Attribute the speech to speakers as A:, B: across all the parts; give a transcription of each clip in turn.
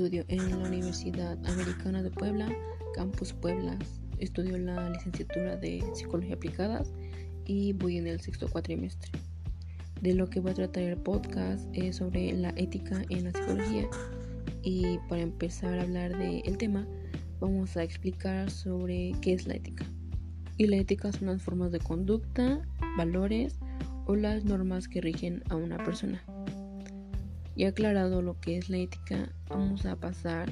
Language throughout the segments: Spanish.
A: estudio en la Universidad Americana de Puebla, Campus Puebla. Estudio la licenciatura de Psicología Aplicada y voy en el sexto cuatrimestre. De lo que voy a tratar el podcast es sobre la ética en la psicología y para empezar a hablar del tema vamos a explicar sobre qué es la ética. Y la ética son las formas de conducta, valores o las normas que rigen a una persona. Y aclarado lo que es la ética, vamos a pasar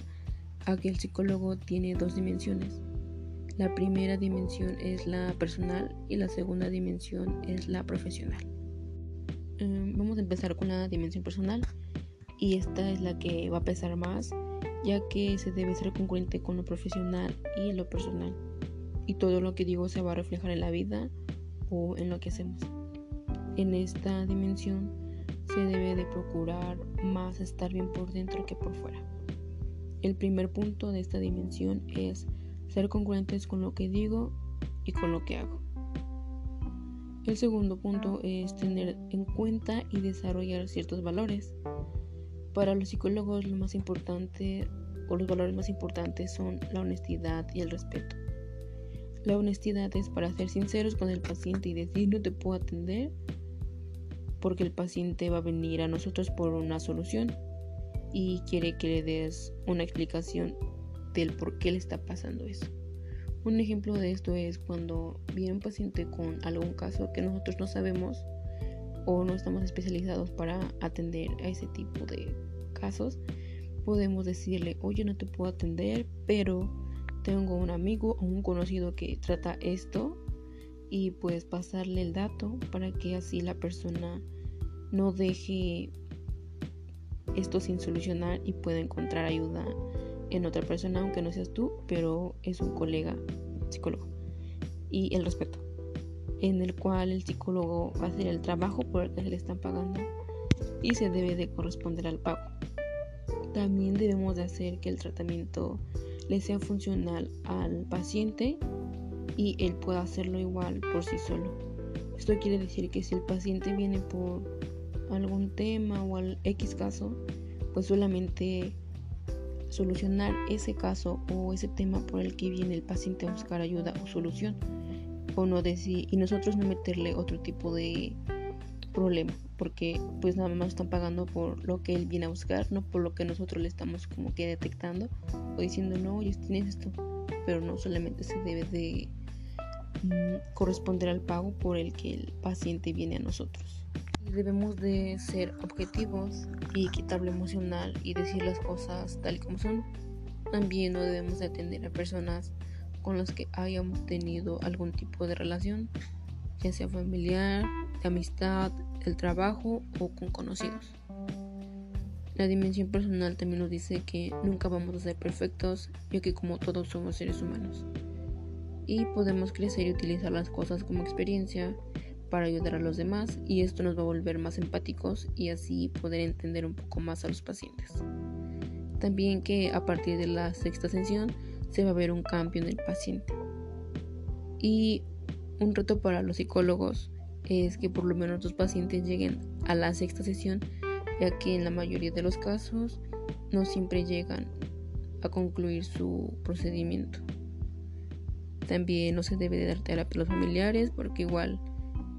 A: a que el psicólogo tiene dos dimensiones. La primera dimensión es la personal y la segunda dimensión es la profesional. Em, vamos a empezar con la dimensión personal y esta es la que va a pesar más ya que se debe ser congruente con lo profesional y lo personal y todo lo que digo se va a reflejar en la vida o en lo que hacemos. En esta dimensión se debe de procurar más estar bien por dentro que por fuera. El primer punto de esta dimensión es ser congruentes con lo que digo y con lo que hago. El segundo punto es tener en cuenta y desarrollar ciertos valores. Para los psicólogos lo más importante o los valores más importantes son la honestidad y el respeto. La honestidad es para ser sinceros con el paciente y decir no te puedo atender porque el paciente va a venir a nosotros por una solución y quiere que le des una explicación del por qué le está pasando eso. Un ejemplo de esto es cuando viene un paciente con algún caso que nosotros no sabemos o no estamos especializados para atender a ese tipo de casos, podemos decirle, oye, no te puedo atender, pero tengo un amigo o un conocido que trata esto y puedes pasarle el dato para que así la persona no deje esto sin solucionar y pueda encontrar ayuda en otra persona, aunque no seas tú, pero es un colega psicólogo. Y el respeto, en el cual el psicólogo va a hacer el trabajo por el que le están pagando y se debe de corresponder al pago. También debemos de hacer que el tratamiento le sea funcional al paciente y él pueda hacerlo igual por sí solo. Esto quiere decir que si el paciente viene por algún tema o al X caso, pues solamente solucionar ese caso o ese tema por el que viene el paciente a buscar ayuda o solución o no decir y nosotros no meterle otro tipo de problema porque pues nada más están pagando por lo que él viene a buscar no por lo que nosotros le estamos como que detectando o diciendo no oye tienes esto pero no solamente se debe de Mm, corresponder al pago por el que el paciente viene a nosotros. Debemos de ser objetivos y equitable emocional y decir las cosas tal y como son. También no debemos de atender a personas con las que hayamos tenido algún tipo de relación, ya sea familiar, de amistad, del trabajo o con conocidos. La dimensión personal también nos dice que nunca vamos a ser perfectos, ya que como todos somos seres humanos y podemos crecer y utilizar las cosas como experiencia para ayudar a los demás y esto nos va a volver más empáticos y así poder entender un poco más a los pacientes. También que a partir de la sexta sesión se va a ver un cambio en el paciente. Y un reto para los psicólogos es que por lo menos los pacientes lleguen a la sexta sesión, ya que en la mayoría de los casos no siempre llegan a concluir su procedimiento. También no se debe de dar terapia a los familiares porque igual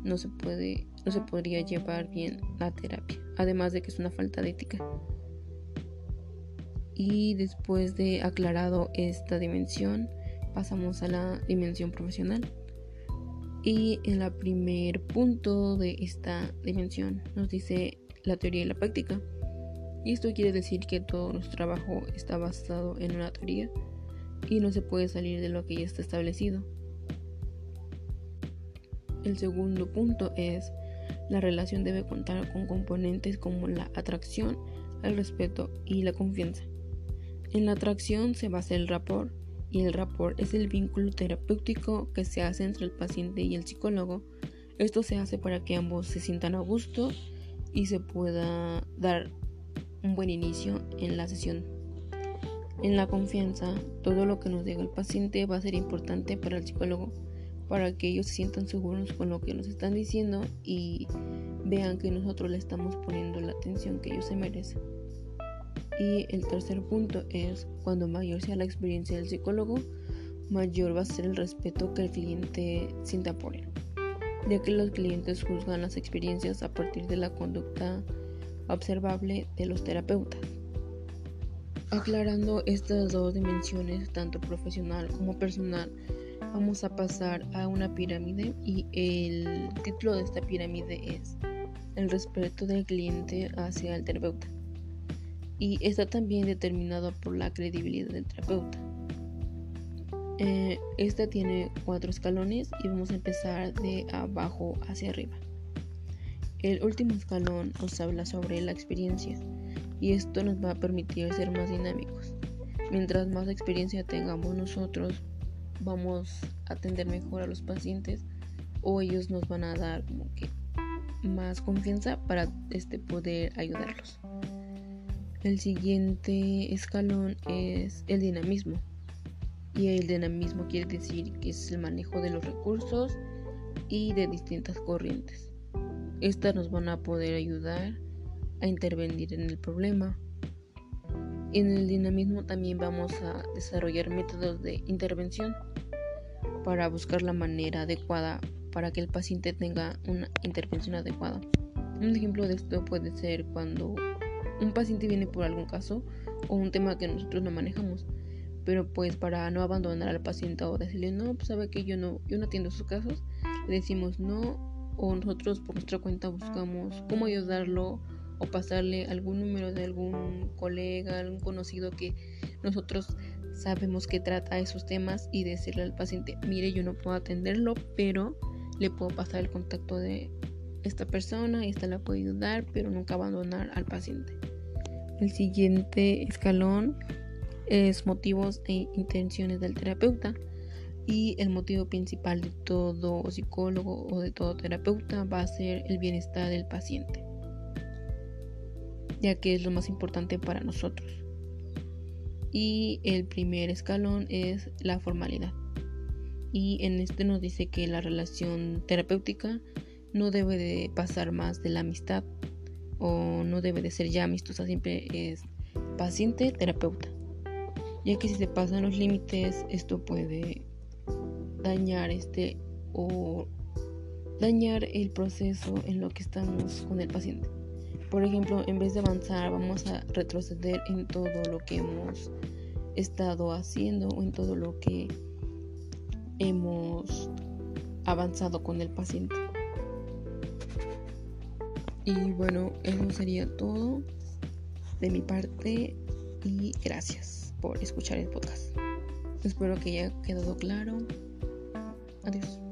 A: no se puede, no se podría llevar bien la terapia. Además de que es una falta de ética. Y después de aclarado esta dimensión, pasamos a la dimensión profesional. Y en el primer punto de esta dimensión nos dice la teoría y la práctica. Y esto quiere decir que todo nuestro trabajo está basado en una teoría y no se puede salir de lo que ya está establecido. El segundo punto es la relación debe contar con componentes como la atracción, el respeto y la confianza. En la atracción se basa el rapport y el rapport es el vínculo terapéutico que se hace entre el paciente y el psicólogo. Esto se hace para que ambos se sientan a gusto y se pueda dar un buen inicio en la sesión en la confianza, todo lo que nos diga el paciente va a ser importante para el psicólogo, para que ellos se sientan seguros con lo que nos están diciendo y vean que nosotros le estamos poniendo la atención que ellos se merecen. Y el tercer punto es cuando mayor sea la experiencia del psicólogo, mayor va a ser el respeto que el cliente sienta por él, ya que los clientes juzgan las experiencias a partir de la conducta observable de los terapeutas. Aclarando estas dos dimensiones, tanto profesional como personal, vamos a pasar a una pirámide y el título de esta pirámide es el respeto del cliente hacia el terapeuta y está también determinado por la credibilidad del terapeuta. Eh, esta tiene cuatro escalones y vamos a empezar de abajo hacia arriba. El último escalón nos habla sobre la experiencia y esto nos va a permitir ser más dinámicos. Mientras más experiencia tengamos nosotros, vamos a atender mejor a los pacientes o ellos nos van a dar como que más confianza para este poder ayudarlos. El siguiente escalón es el dinamismo. Y el dinamismo quiere decir que es el manejo de los recursos y de distintas corrientes. Estas nos van a poder ayudar a intervenir en el problema. En el dinamismo también vamos a desarrollar métodos de intervención para buscar la manera adecuada para que el paciente tenga una intervención adecuada. Un ejemplo de esto puede ser cuando un paciente viene por algún caso o un tema que nosotros no manejamos pero pues para no abandonar al paciente o decirle no, pues sabe que yo no, yo no atiendo sus casos, decimos no o nosotros por nuestra cuenta buscamos cómo ayudarlo o pasarle algún número de algún colega, algún conocido que nosotros sabemos que trata esos temas y decirle al paciente, mire, yo no puedo atenderlo, pero le puedo pasar el contacto de esta persona y esta la puede ayudar, pero nunca abandonar al paciente. El siguiente escalón es motivos e intenciones del terapeuta y el motivo principal de todo psicólogo o de todo terapeuta va a ser el bienestar del paciente, ya que es lo más importante para nosotros. Y el primer escalón es la formalidad. Y en este nos dice que la relación terapéutica no debe de pasar más de la amistad o no debe de ser ya amistosa, siempre es paciente-terapeuta ya que si se pasan los límites esto puede dañar este o dañar el proceso en lo que estamos con el paciente. Por ejemplo, en vez de avanzar, vamos a retroceder en todo lo que hemos estado haciendo o en todo lo que hemos avanzado con el paciente. Y bueno, eso sería todo de mi parte y gracias por escuchar el podcast. Espero que haya quedado claro. Adiós.